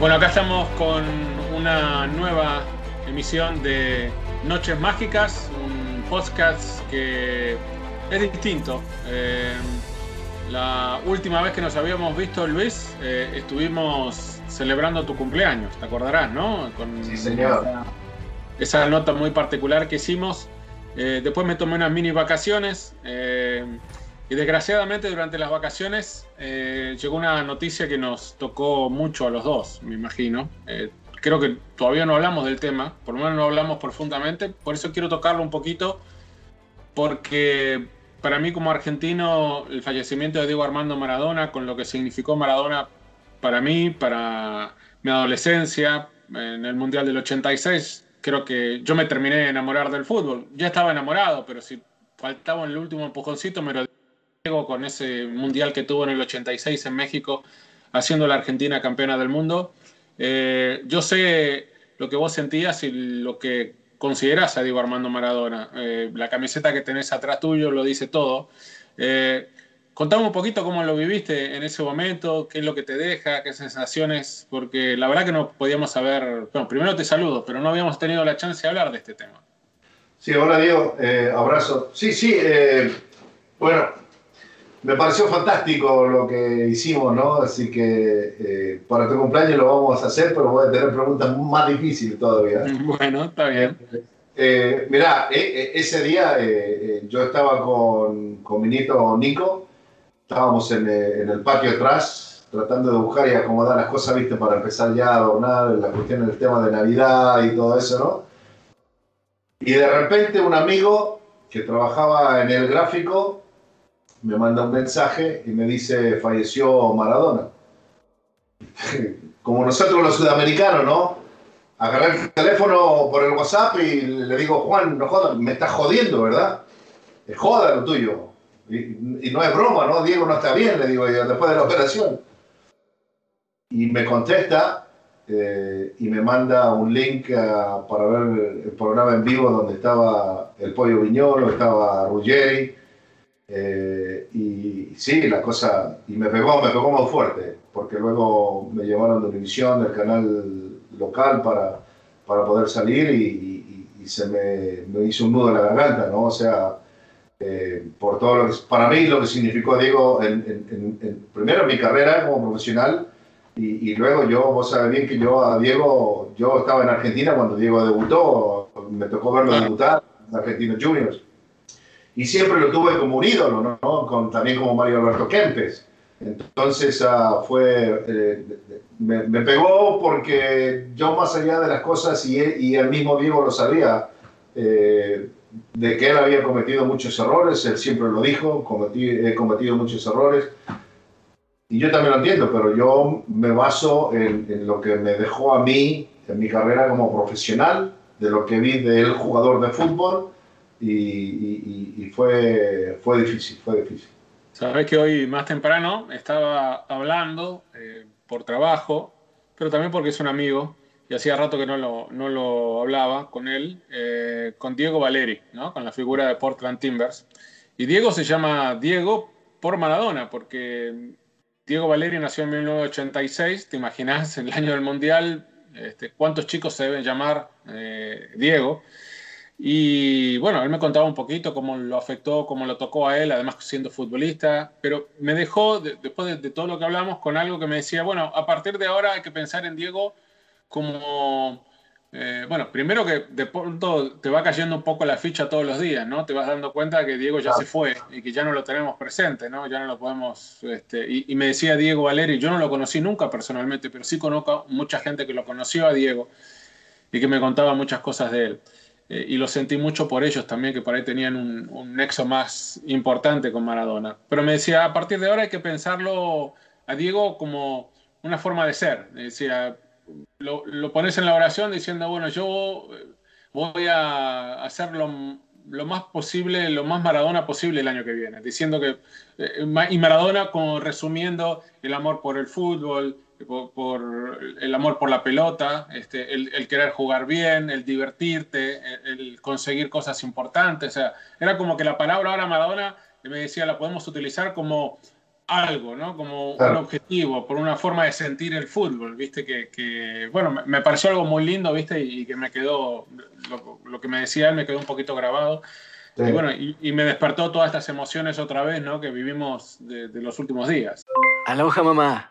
Bueno, acá estamos con una nueva emisión de Noches Mágicas, un podcast que es distinto. Eh, la última vez que nos habíamos visto, Luis, eh, estuvimos celebrando tu cumpleaños, te acordarás, ¿no? Con Sí, señor. Esa, esa nota muy particular que hicimos. Eh, después me tomé unas mini vacaciones y desgraciadamente durante las vacaciones eh, llegó una noticia que nos tocó mucho a los dos, me imagino. Eh, creo que todavía no hablamos del tema, por lo menos no hablamos profundamente, por eso quiero tocarlo un poquito, porque para mí como argentino el fallecimiento de Diego Armando Maradona, con lo que significó Maradona para mí, para mi adolescencia, en el Mundial del 86, creo que yo me terminé de enamorar del fútbol. Ya estaba enamorado, pero si faltaba el último empujoncito, me lo con ese mundial que tuvo en el 86 en México, haciendo la Argentina campeona del mundo. Eh, yo sé lo que vos sentías y lo que considerás a Diego Armando Maradona. Eh, la camiseta que tenés atrás tuyo lo dice todo. Eh, contame un poquito cómo lo viviste en ese momento, qué es lo que te deja, qué sensaciones, porque la verdad que no podíamos saber, bueno, primero te saludo, pero no habíamos tenido la chance de hablar de este tema. Sí, hola Diego, eh, abrazo. Sí, sí, bueno, me pareció fantástico lo que hicimos, ¿no? Así que eh, para tu cumpleaños lo vamos a hacer, pero voy a tener preguntas más difíciles todavía. Bueno, está bien. Eh, mirá, eh, eh, ese día eh, yo estaba con, con mi nieto Nico, estábamos en, en el patio atrás tratando de buscar y acomodar las cosas, viste, para empezar ya a adornar la cuestión del tema de Navidad y todo eso, ¿no? Y de repente un amigo que trabajaba en el gráfico me manda un mensaje y me dice, falleció Maradona. Como nosotros los sudamericanos, ¿no? Agarré el teléfono por el WhatsApp y le digo, Juan, no jodas, me estás jodiendo, ¿verdad? Es joda lo tuyo. Y, no es broma, ¿no? Diego no está bien, le digo después de la operación. Y me contesta eh, y me manda un link ah, para ver el programa en vivo donde estaba el Pollo Viñolo, estaba Ruggeri. Eh, y sí, la cosa, y me pegó, me pegó muy fuerte, porque luego me llevaron de Univisión, del canal local, para, para poder salir y, y- y se me, me hizo un nudo en la garganta, ¿no? O sea, eh, por todo lo que, para mí lo que significó Diego, en, en- en- en- primero en mi carrera como profesional, y, y luego yo, vos sabés bien que yo a Diego, yo estaba en Argentina cuando Diego debutó, me tocó verlo debutar en Argentinos Juniors. Y siempre lo tuve como un ídolo, ¿no? También como Mario Alberto Kempes. Entonces ah, fue, eh, me, pegó porque yo más allá de las cosas, y el mismo Diego lo sabía, eh, de que él había cometido muchos errores, él siempre lo dijo, he cometido muchos errores. Y yo también lo entiendo, pero yo me baso en, en lo que me dejó a mí en mi carrera como profesional, de lo que vi de él jugador de fútbol, y, y, y fue, fue difícil, fue difícil. Sabes que hoy más temprano estaba hablando eh, por trabajo, pero también porque es un amigo, y hacía rato que no lo, no lo hablaba con él, eh, con Diego Valeri, ¿no? con la figura de Portland Timbers. Y Diego se llama Diego por Maradona, porque Diego Valeri nació en 1986, te imaginas, en el año del Mundial, este, cuántos chicos se deben llamar eh, Diego. Y bueno, él me contaba un poquito cómo lo afectó, cómo lo tocó a él, además siendo futbolista, pero me dejó, después de, todo lo que hablamos, con algo que me decía, bueno, a partir de ahora hay que pensar en Diego como, eh, bueno, primero que de pronto te va cayendo un poco la ficha todos los días, ¿no? Te vas dando cuenta que Diego ya se fue y que ya no lo tenemos presente, ¿no? Ya no lo podemos, este, y, y me decía Diego Valeri, yo no lo conocí nunca personalmente, pero sí conozco mucha gente que lo conoció a Diego y que me contaba muchas cosas de él. Eh, y lo sentí mucho por ellos también, que por ahí tenían un, nexo más importante con Maradona. Pero me decía, a partir de ahora hay que pensarlo a Diego como una forma de ser. Decía, lo, lo pones en la oración diciendo, bueno, yo voy a hacer lo, lo, más posible, lo más Maradona posible el año que viene. Diciendo que, eh, y Maradona como resumiendo el amor por el fútbol, por, por, el amor por la pelota, este, el, el, querer jugar bien, el divertirte, el, el, conseguir cosas importantes. O sea, era como que la palabra ahora Maradona, me decía, la podemos utilizar como algo, ¿no? Como claro. un objetivo, por una forma de sentir el fútbol, ¿viste? Que, que bueno, me, me, pareció algo muy lindo, ¿viste? Y, y que me quedó, lo, lo, que me decía él me quedó un poquito grabado. Sí. Y bueno, y, y, me despertó todas estas emociones otra vez, ¿no? Que vivimos de, de los últimos días. Aloha, mamá.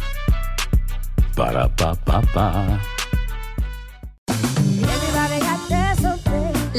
Para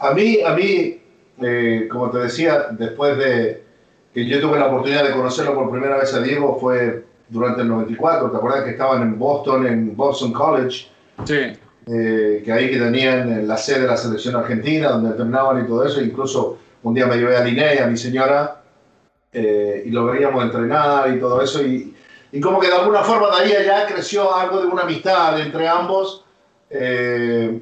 a mí, a mí eh, como te decía, después de que yo tuve la oportunidad de conocerlo por primera vez a Diego, fue durante el 94. ¿Te acuerdas que estaban en Boston, en Boston College? Sí. Eh, que ahí que tenían la sede de la selección argentina, donde entrenaban y todo eso. Incluso un día me llevé a Linnea, a mi señora, eh, y lo veíamos entrenar y todo eso. Y, y, como que de alguna forma de ahí allá creció algo de una amistad entre ambos. Eh,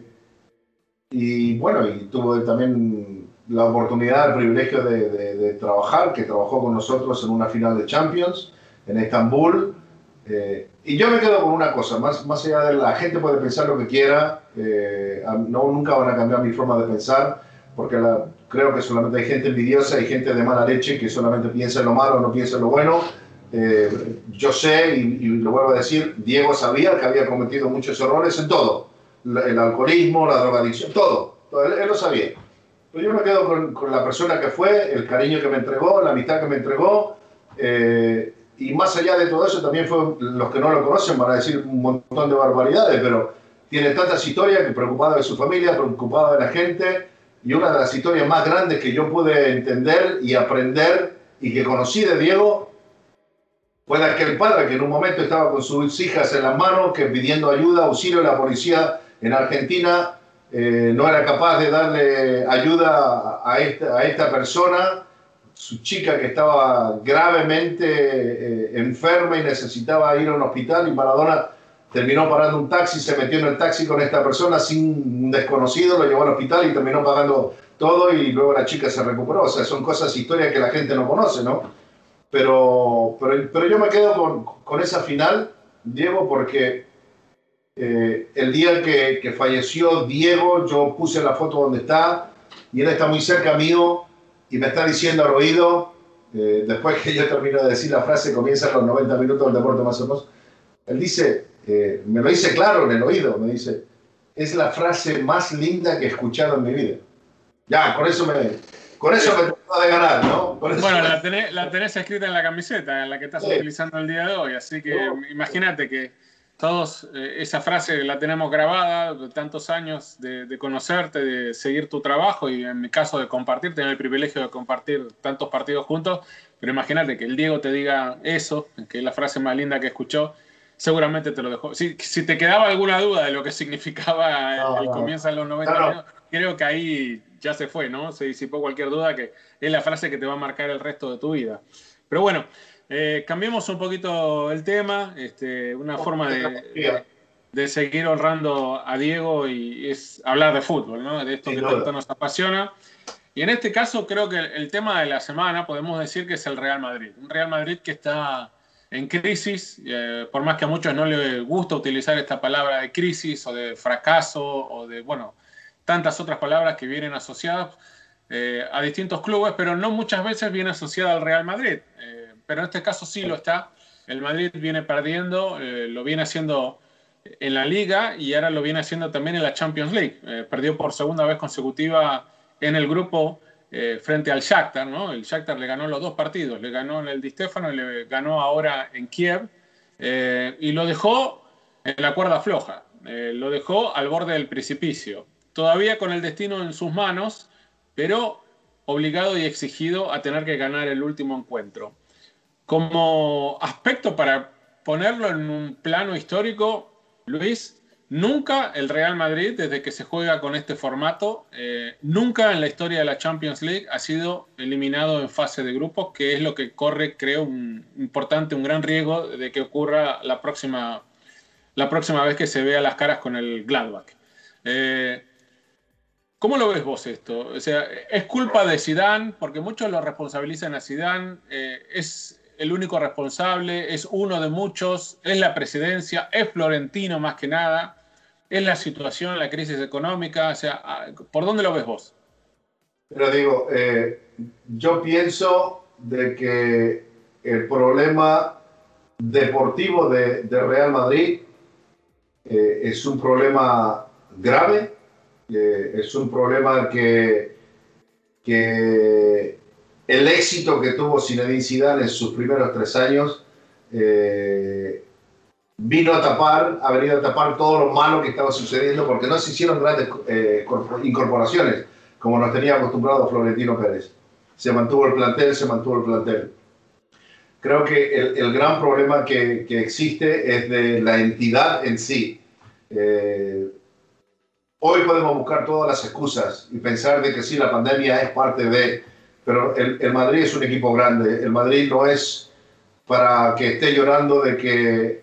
y bueno, y tuvo también la oportunidad, el privilegio de, trabajar, que trabajó con nosotros en una final de Champions en Estambul. Eh, y yo me quedo con una cosa, más, más allá de la gente puede pensar lo que quiera, eh, no, nunca van a cambiar mi forma de pensar, porque creo que solamente hay gente envidiosa y gente de mala leche que solamente piensa en lo malo, no piensa en lo bueno. Eh, yo sé, y, y lo vuelvo a decir, Diego sabía que había cometido muchos errores en todo el alcoholismo, la drogadicción, todo. él, él, lo sabía. Pero yo me quedo con, con, la persona que fue, el cariño que me entregó, la amistad que me entregó. Eh, y más allá de todo eso, también fue, los que no lo conocen van a decir un montón de barbaridades, pero tiene tantas historias que preocupado de su familia, preocupado de la gente. Y una de las historias más grandes que yo pude entender y aprender y que conocí de Diego fue de aquel padre que en un momento estaba con sus hijas en las manos, que pidiendo ayuda, auxilio, la policía en Argentina eh, no era capaz de darle ayuda a esta, a esta persona, su chica que estaba gravemente eh, enferma y necesitaba ir a un hospital y Maradona terminó parando un taxi, se metió en el taxi con esta persona sin un desconocido, lo llevó al hospital y terminó pagando todo y luego la chica se recuperó. O sea, son cosas, historias que la gente no conoce, ¿no? Pero, pero, pero yo me quedo con, con esa final, Diego, porque eh, el día que, que, falleció Diego, yo puse la foto donde está y él está muy cerca mío y me está diciendo al oído, eh, después que yo termino de decir la frase, comienzan los 90 minutos del deporte más hermoso, él dice, eh, me lo dice claro en el oído, me dice, es la frase más linda que he escuchado en mi vida. Ya, con eso me, con eso me trató de ganar, ¿no? Bueno, la tenés, la tenés, escrita en la camiseta, en la que estás sí. utilizando el día de hoy, así que no. imagínate que todos, eh, esa frase la tenemos grabada de tantos años de, de, conocerte, de seguir tu trabajo y en mi caso de compartir, tener el privilegio de compartir tantos partidos juntos, pero imagínate que el Diego te diga eso, que es la frase más linda que escuchó, seguramente te lo dejó. Si, si te quedaba alguna duda de lo que significaba no, el comienzo de los 90 años, creo que ahí ya se fue, ¿no? Se disipó cualquier duda que es la frase que te va a marcar el resto de tu vida. Pero bueno, eh, cambiemos un poquito el tema, este, una forma de, de, de, seguir honrando a Diego y es hablar de fútbol, ¿no? De esto que tanto nos apasiona. Y en este caso creo que el, el, tema de la semana podemos decir que es el Real Madrid. Un Real Madrid que está en crisis, eh, por más que a muchos no les gusta utilizar esta palabra de crisis o de fracaso o de, bueno, tantas otras palabras que vienen asociadas eh, a distintos clubes, pero no muchas veces viene asociada al Real Madrid. Eh, pero en este caso sí lo está. El Madrid viene perdiendo, eh, lo viene haciendo en la liga y ahora lo viene haciendo también en la Champions League. Eh, perdió por segunda vez consecutiva en el grupo eh, frente al Shakhtar, ¿no? El Shakhtar le ganó los dos partidos, le ganó en el Di Stefano y le ganó ahora en Kiev y lo dejó en la cuerda floja, lo dejó al borde del precipicio todavía con el destino en sus manos, pero obligado y exigido a tener que ganar el último encuentro. Como aspecto para ponerlo en un plano histórico, Luis, nunca el Real Madrid, desde que se juega con este formato, eh, nunca en la historia de la Champions League ha sido eliminado en fase de grupos, que es lo que corre, creo, un importante, un gran riesgo de que ocurra la próxima, la próxima vez que se vea las caras con el Gladbach. Eh, ¿Cómo lo ves vos esto? O sea, ¿es culpa de Sidán? Porque muchos lo responsabilizan a Sidán. Eh, ¿Es el único responsable? ¿Es uno de muchos? ¿Es la presidencia? ¿Es Florentino más que nada? ¿Es la situación, la crisis económica? O sea, ah, ¿por dónde lo ves vos? Pero digo, eh, yo pienso de que el problema deportivo de, Real Madrid eh, es un problema grave eh, es un problema que, que el éxito que tuvo Zinedine Zidane en sus primeros tres años eh, vino a tapar, ha venido a tapar todo lo malo que estaba sucediendo porque no se hicieron grandes eh, incorporaciones como nos tenía acostumbrado Florentino Pérez. Se mantuvo el plantel, se mantuvo el plantel. Creo que el, gran problema que, que, existe es de la entidad en sí. Eh, Hoy podemos buscar todas las excusas y pensar de que sí, la pandemia es parte de, pero el, el, Madrid es un equipo grande. El Madrid no es para que esté llorando de que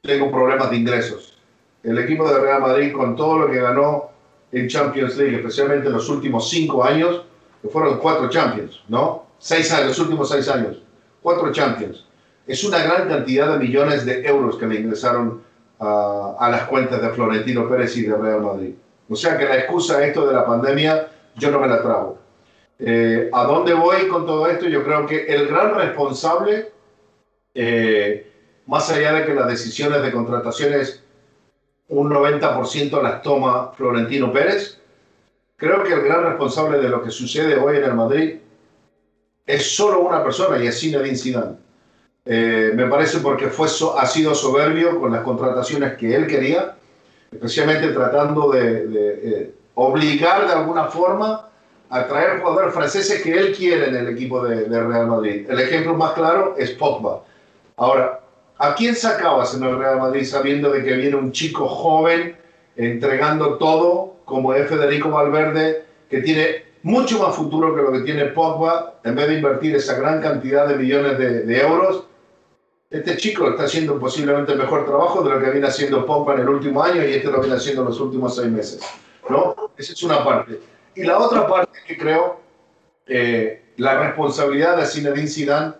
tengo problemas de ingresos. El equipo de Real Madrid, con todo lo que ganó en Champions League, especialmente en los últimos cinco años, que fueron cuatro Champions, ¿no? Seis años, los últimos seis años, cuatro Champions. Es una gran cantidad de millones de euros que le ingresaron a, a, las cuentas de Florentino Pérez y de Real Madrid. O sea que la excusa esto de la pandemia yo no me la trago. Eh, ¿A dónde voy con todo esto? Yo creo que el gran responsable, eh, más allá de que las decisiones de contrataciones un 90% las toma Florentino Pérez, creo que el gran responsable de lo que sucede hoy en el Madrid es solo una persona y es Zinedine Zidane. Eh, me parece porque fue, ha sido soberbio con las contrataciones que él quería, especialmente tratando de, eh, obligar de alguna forma a traer jugadores franceses que él quiere en el equipo de, de Real Madrid. El ejemplo más claro es Pogba. Ahora, ¿a quién sacabas en el Real Madrid sabiendo de que viene un chico joven entregando todo, como es Federico Valverde, que tiene mucho más futuro que lo que tiene Pogba, en vez de invertir esa gran cantidad de millones de, de euros? Este chico está haciendo posiblemente el mejor trabajo de lo que viene haciendo Pogba en el último año y este lo viene haciendo en los últimos seis meses. ¿no? Esa es una parte. Y la otra parte que creo, eh, la responsabilidad de Zinedine Zidane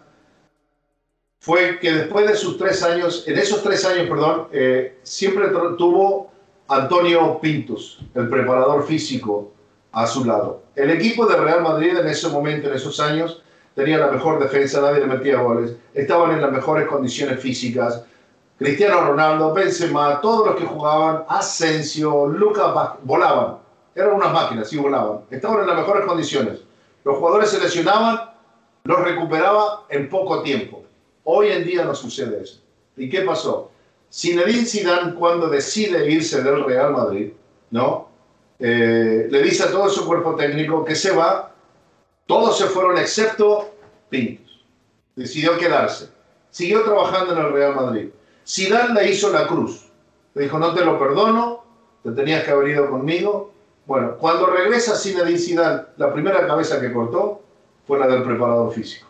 fue que después de sus tres años, en esos tres años, perdón, eh, siempre tuvo Antonio Pintos, el preparador físico, a su lado. El equipo de Real Madrid en ese momento, en esos años, tenía la mejor defensa, nadie le metía goles, estaban en las mejores condiciones físicas. Cristiano Ronaldo, Benzema, todos los que jugaban, Asensio, Lucas, volaban. Eran unas máquinas, sí volaban. Estaban en las mejores condiciones. Los jugadores se lesionaban, los recuperaba en poco tiempo. Hoy en día no sucede eso. ¿Y qué pasó? Zinedine Zidane cuando decide irse del Real Madrid, ¿no? Eh, le dice a todo su cuerpo técnico que se va. Todos se fueron excepto Pintos. Decidió quedarse. Siguió trabajando en el Real Madrid. Zidane le hizo la cruz. Le dijo, no te lo perdono, te tenías que haber ido conmigo. Bueno, cuando regresa Zinedine Zidane, la primera cabeza que cortó fue la del preparador físico.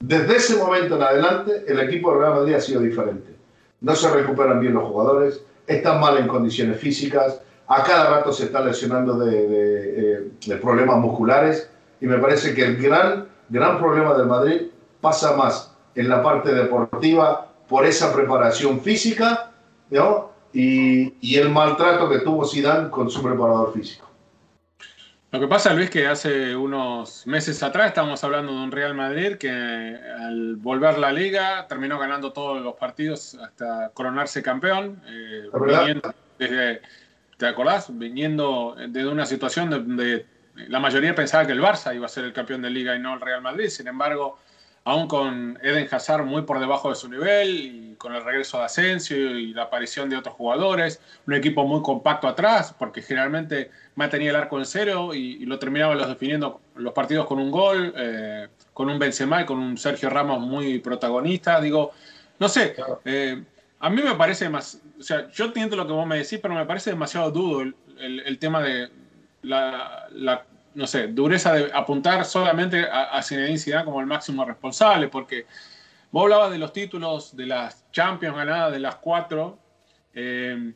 Desde ese momento en adelante, el equipo de Real Madrid ha sido diferente. No se recuperan bien los jugadores, están mal en condiciones físicas, a cada rato se están lesionando de, de, problemas musculares y me parece que el gran, gran problema del Madrid pasa más en la parte deportiva por esa preparación física ¿no? Y, y el maltrato que tuvo Zidane con su preparador físico. Lo que pasa, Luis, que hace unos meses atrás estábamos hablando de un Real Madrid que al volver la liga terminó ganando todos los partidos hasta coronarse campeón. Eh, desde, ¿Te acordás? Viniendo desde una situación donde la mayoría pensaba que el Barça iba a ser el campeón de liga y no el Real Madrid. Sin embargo, aún con Eden Hazard muy por debajo de su nivel y con el regreso de Asensio y la aparición de otros jugadores, un equipo muy compacto atrás, porque generalmente mantenía el arco en cero y, lo terminaban los definiendo los partidos con un gol, eh, con un Benzema y con un Sergio Ramos muy protagonista. Digo, no sé, eh, a mí me parece más, o sea, yo entiendo lo que vos me decís, pero me parece demasiado dudo el, tema de la, la no sé, dureza de apuntar solamente a, a Zinedine Zidane como el máximo responsable, porque vos hablabas de los títulos de las Champions ganadas, de las cuatro, eh,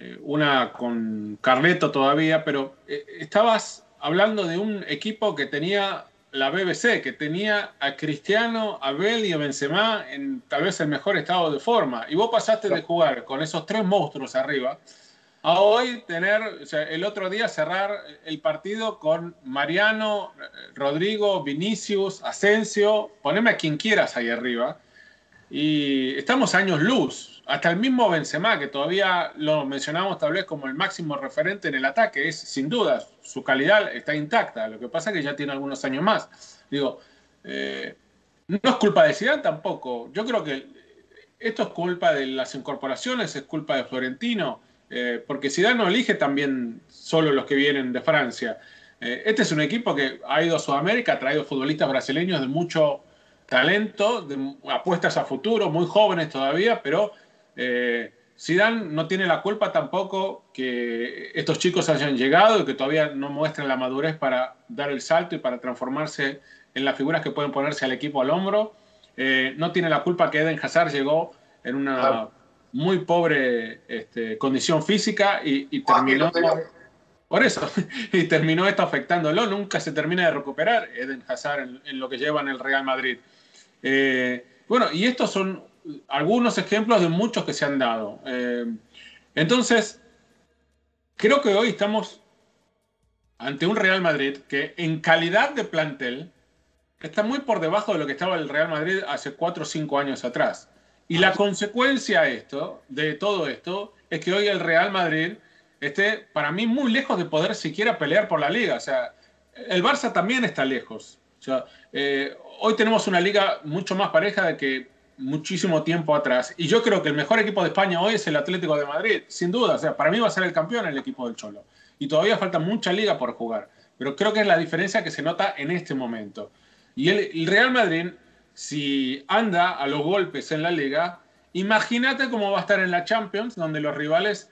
eh, una con Carleto todavía, pero eh, estabas hablando de un equipo que tenía la BBC, que tenía a Cristiano, a Bell y a Benzema en tal vez el mejor estado de forma, y vos pasaste de jugar con esos tres monstruos arriba, a hoy tener, o sea, el otro día cerrar el partido con Mariano, Rodrigo, Vinicius, Asensio, poneme a quien quieras ahí arriba. Y estamos años luz. Hasta el mismo Benzema, que todavía lo mencionamos tal vez como el máximo referente en el ataque, es sin duda, su calidad está intacta. Lo que pasa es que ya tiene algunos años más. Digo, eh, no es culpa de Zidane tampoco. Yo creo que esto es culpa de las incorporaciones, es culpa de Florentino eh, porque Zidane no elige también solo los que vienen de Francia. Eh, este es un equipo que ha ido a Sudamérica, ha traído futbolistas brasileños de mucho talento, de apuestas a futuro, muy jóvenes todavía, pero eh, Zidane no tiene la culpa tampoco que estos chicos hayan llegado y que todavía no muestren la madurez para dar el salto y para transformarse en las figuras que pueden ponerse al equipo al hombro. no tiene la culpa que Eden Hazard llegó en una muy pobre este, condición física y, ah, terminó... Por eso, y terminó esto afectándolo, nunca se termina de recuperar Eden Hazard en, lo que lleva en el Real Madrid. Eh, bueno, y estos son algunos ejemplos de muchos que se han dado. Eh, entonces, creo que hoy estamos ante un Real Madrid que en calidad de plantel está muy por debajo de lo que estaba el Real Madrid hace cuatro o cinco años atrás. Y la consecuencia esto, de todo esto es que hoy el Real Madrid esté, para mí, muy lejos de poder siquiera pelear por la liga. O sea, el Barça también está lejos. O sea, eh, hoy tenemos una liga mucho más pareja de que muchísimo tiempo atrás. Y yo creo que el mejor equipo de España hoy es el Atlético de Madrid, sin duda. O sea, para mí va a ser el campeón el equipo del Cholo. Y todavía falta mucha liga por jugar. pero creo que es la diferencia que se nota en este momento. Y el, Real Madrid, si anda a los golpes en la liga, imagínate cómo va a estar en la Champions, donde los rivales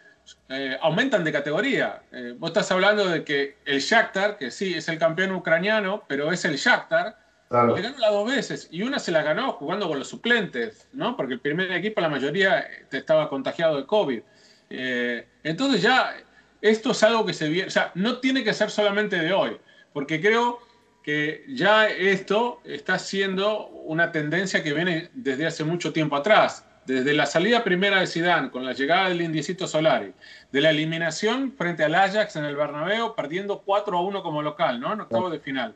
eh, aumentan de categoría. Eh, vos estás hablando de que el Shakhtar, que sí, es el campeón ucraniano, pero es el Shakhtar, le ganó las dos veces y una se la ganó jugando con los suplentes, ¿no? Porque el primer equipo, la mayoría, estaba contagiado de COVID. Eh, entonces ya esto es algo que se viene, o sea, no tiene que ser solamente de hoy, porque creo que ya esto está siendo una tendencia que viene desde hace mucho tiempo atrás. Desde la salida primera de Zidane, con la llegada del Indiecito Solari, de la eliminación frente al Ajax en el Bernabéu, perdiendo 4 a 1 como local, ¿no? En octavo de final.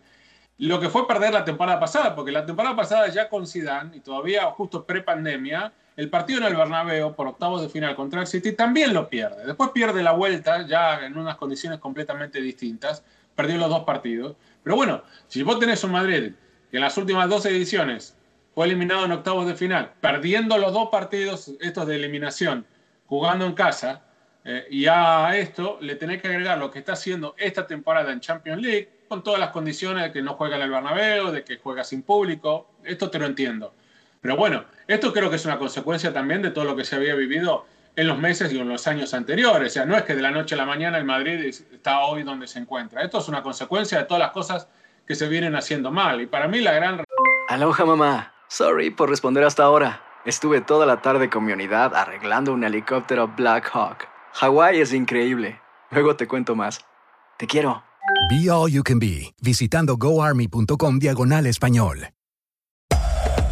Lo que fue perder la temporada pasada, porque la temporada pasada ya con Zidane, y todavía justo pre-pandemia, el partido en el Bernabéu por octavos de final contra el City también lo pierde. Después pierde la vuelta ya en unas condiciones completamente distintas. Perdió los dos partidos. Pero bueno, si vos tenés un Madrid que en las últimas dos ediciones fue eliminado en octavos de final, perdiendo los dos partidos estos de eliminación, jugando en casa, eh, y a esto le tenés que agregar lo que está haciendo esta temporada en Champions League, con todas las condiciones de que no juega en el Bernabéu, de que juega sin público, esto te lo entiendo. Pero bueno, esto creo que es una consecuencia también de todo lo que se había vivido en los meses y en los años anteriores. O sea, no es que de la noche a la mañana el Madrid está hoy donde se encuentra. Esto es una consecuencia de todas las cosas que se vienen haciendo mal. Y para mí la gran... Aloha mamá. Sorry por responder hasta ahora. Estuve toda la tarde con mi unidad arreglando un helicóptero Black Hawk. Hawái es increíble. Luego te cuento más. Te quiero. Be All You Can Be, visitando goarmy.com diagonal español.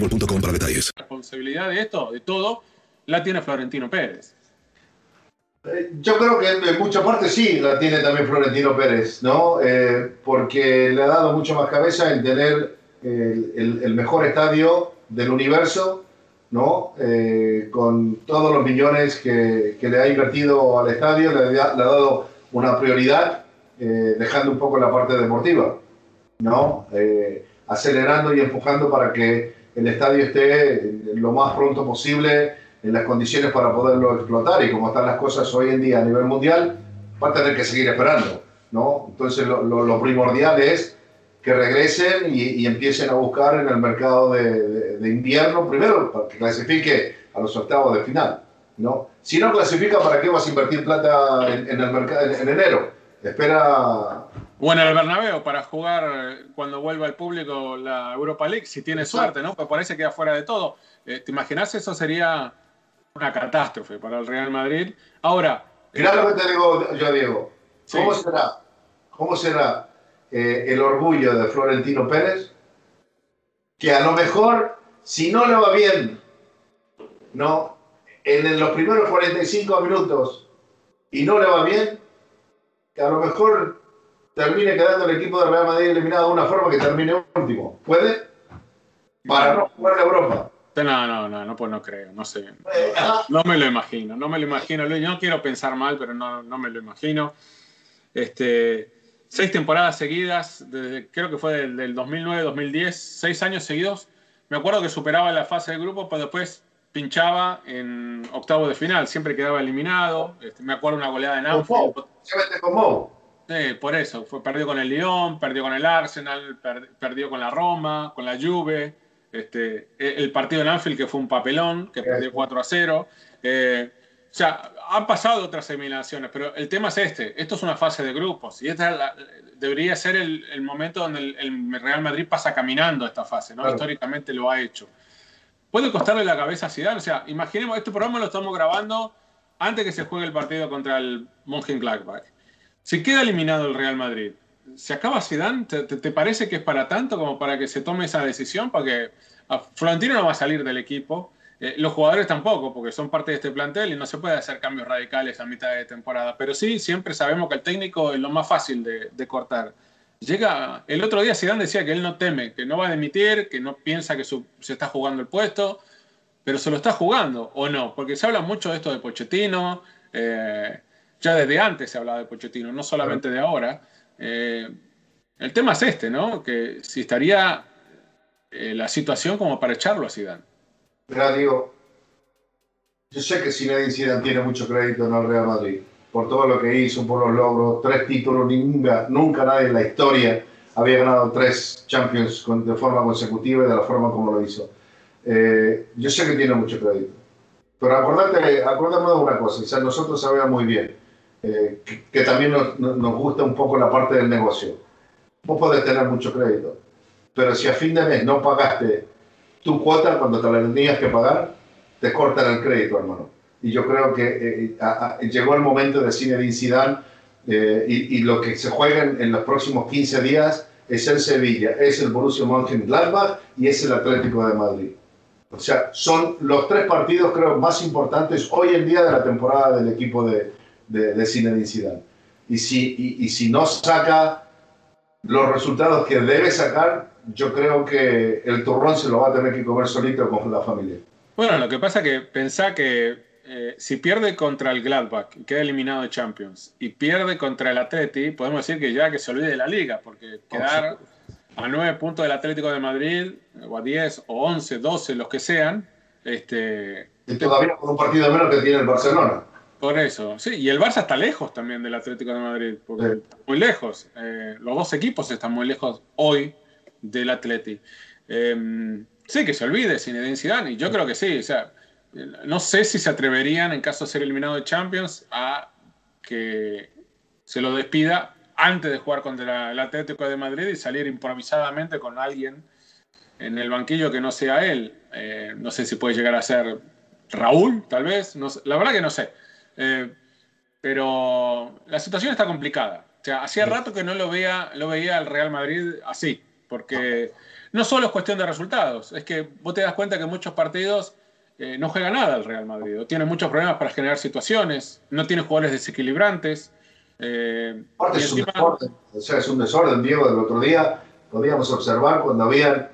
boostmobile.com para detalles. La responsabilidad de esto, de todo, la tiene Florentino Pérez. Eh, yo creo que en mucha parte sí la tiene también Florentino Pérez, ¿no? Eh, porque le ha dado mucho más cabeza en tener el, el, mejor estadio del universo, ¿no? Eh, con todos los millones que, que, le ha invertido al estadio, le, le ha dado una prioridad, dejando un poco la parte deportiva, ¿no? acelerando y empujando para que el estadio esté lo más pronto posible en las condiciones para poderlo explotar y como están las cosas hoy en día a nivel mundial, va a tener que seguir esperando, ¿no? Entonces lo, primordial es que regresen y, empiecen a buscar en el mercado de, invierno, primero para que clasifique a los octavos de final, ¿no? Si no clasifica, ¿para qué vas a invertir plata en, el mercado en enero? Espera bueno, el Bernabéu para jugar eh, cuando vuelva el público la Europa League, si tiene suerte, ¿no? Pues parece que queda fuera de todo. Eh, ¿Te imaginas? Eso sería una catástrofe para el Real Madrid. Ahora. Mirá lo que te digo yo, Diego. ¿Cómo será, cómo será eh, el orgullo de Florentino Pérez? Que a lo mejor, si no le va bien, ¿no? En los primeros 45 minutos y no le va bien, que a lo mejor termine quedando el equipo de Real Madrid eliminado de una forma que termine último. ¿Puede? Para no jugar de Europa. No, no, no, no, pues no creo, no sé. No, me lo imagino, no me lo imagino. Yo no quiero pensar mal, pero no, no me lo imagino. Este, seis temporadas seguidas, creo que fue del, 2009-2010, seis años seguidos. Me acuerdo que superaba la fase de grupo, pero después pinchaba en octavo de final, siempre quedaba eliminado. Este, me acuerdo una goleada en Anfield. Con Sí, por eso. Fue, perdió con el Lyon, perdió con el Arsenal, perdió con la Roma, con la Juve. Este, e, el partido en Anfield, que fue un papelón, que perdió 4 a 0. Eh, o sea, han pasado otras eliminaciones, pero el tema es este. Esto es una fase de grupos y esta debería ser el, momento donde el, Real Madrid pasa caminando esta fase, ¿no? Históricamente lo ha hecho. Puede costarle la cabeza a Zidane. O sea, imaginemos, este programa lo estamos grabando antes que se juegue el partido contra el Mönchengladbach. Si queda eliminado el Real Madrid, ¿se acaba Zidane? ¿Te, parece que es para tanto como para que se tome esa decisión? Porque Florentino no va a salir del equipo. Eh, los jugadores tampoco, porque son parte de este plantel y no se puede hacer cambios radicales a mitad de temporada. Pero sí, siempre sabemos que el técnico es lo más fácil de, cortar. Llega, el otro día Zidane decía que él no teme, que no va a demitir, que no piensa que se está jugando el puesto, pero se lo está jugando o no, porque se habla mucho de esto de Pochettino, eh, ya desde antes se hablaba de Pochettino, no solamente de ahora. Eh, el tema es este, ¿no? Que si estaría la situación como para echarlo a Zidane. Mira, digo, yo sé que Zinedine Zidane tiene mucho crédito en el Real Madrid, por todo lo que hizo, por los logros, tres títulos, nunca, nunca nadie en la historia había ganado tres Champions de forma consecutiva y de la forma como lo hizo. Eh, yo sé que tiene mucho crédito. Pero acordate, acuérdame de una cosa, o sea, nosotros sabemos muy bien eh, que, también nos, nos, gusta un poco la parte del negocio. Vos podés tener mucho crédito, pero si a fin de mes no pagaste tu cuota cuando te la tenías que pagar, te cortan el crédito, hermano. Y yo creo que eh, llegó el momento de Zinedine Zidane eh, y, y, lo que se juega en, los próximos 15 días es el Sevilla, es el Borussia Mönchengladbach y es el Atlético de Madrid. O sea, son los tres partidos creo más importantes hoy en día de la temporada del equipo de, de, de Zinedine Zidane. Y si, y, y si no saca los resultados que debe sacar, yo creo que el turrón se lo va a tener que comer solito con la familia. Bueno, lo que pasa es que pensá que eh, si pierde contra el Gladbach y queda eliminado de Champions y pierde contra el Atleti, podemos decir que ya que se olvide de la liga, porque quedar a nueve puntos del Atlético de Madrid, o a 10, o 11, 12, los que sean, este... Y todavía con un partido menos que tiene el Barcelona. Por eso, sí, y el Barça está lejos también del Atlético de Madrid, porque muy lejos. Eh, los dos equipos están muy lejos hoy del Atleti. Em, sí, que se olvide Zinedine Zidane, y yo creo que sí. O sea, no sé si se atreverían, en caso de ser eliminado de Champions, a que se lo despida antes de jugar contra el Atlético de Madrid y salir improvisadamente con alguien en el banquillo que no sea él. Eh, no sé si puede llegar a ser Raúl, tal vez. No la verdad que no sé. Eh, pero la situación está complicada. O sea, hacía rato que no lo veía, lo veía al Real Madrid así porque no solo es cuestión de resultados, es que vos te das cuenta que muchos partidos eh, no juega nada el Real Madrid, o tiene muchos problemas para generar situaciones, no tiene jugadores desequilibrantes. Eh, es, un desorden, o sea, es un desorden, Diego. El otro día podíamos observar cuando habían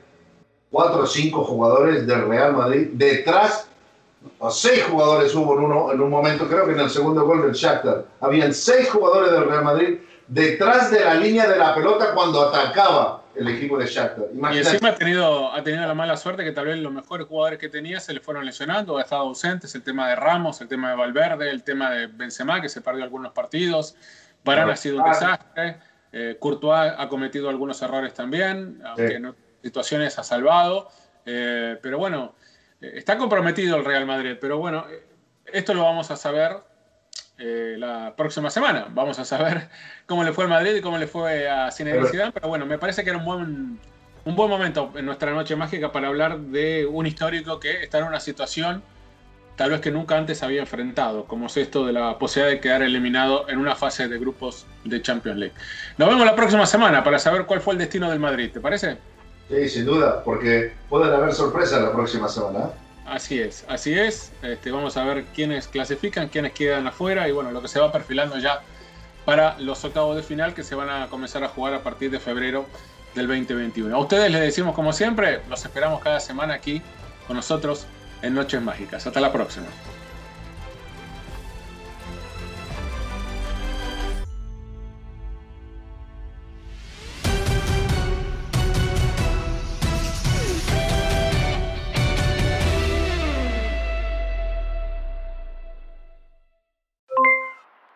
cuatro o cinco jugadores del Real Madrid detrás, o seis jugadores hubo en, uno, en un momento, creo que en el segundo gol del Shakhtar, habían seis jugadores del Real Madrid detrás de la línea de la pelota cuando atacaba el equipo de Shakhtar. Y encima ha tenido, ha tenido la mala suerte que tal vez los mejores jugadores que tenía se le fueron lesionando, ha estado ausentes, el tema de Ramos, el tema de Valverde, el tema de Benzema, que se perdió algunos partidos, Varane ha sido un desastre, eh, Courtois ha cometido algunos errores también, aunque en situaciones ha salvado, eh, pero bueno, está comprometido el Real Madrid, pero bueno, esto lo vamos a saber eh, la próxima semana. Vamos a saber cómo le fue al Madrid y cómo le fue a Zinedine Zidane, pero bueno, me parece que era un buen, un buen momento en nuestra noche mágica para hablar de un histórico que está en una situación tal vez que nunca antes había enfrentado, como es esto de la posibilidad de quedar eliminado en una fase de grupos de Champions League. Nos vemos la próxima semana para saber cuál fue el destino del Madrid, ¿te parece? Sí, sin duda, porque pueden haber sorpresas la próxima semana. Así es, así es. Este, vamos a ver quiénes clasifican, quiénes quedan afuera y bueno, lo que se va perfilando ya para los octavos de final que se van a comenzar a jugar a partir de febrero del 2021. A ustedes les decimos como siempre, los esperamos cada semana aquí con nosotros en Noches Mágicas. Hasta la próxima.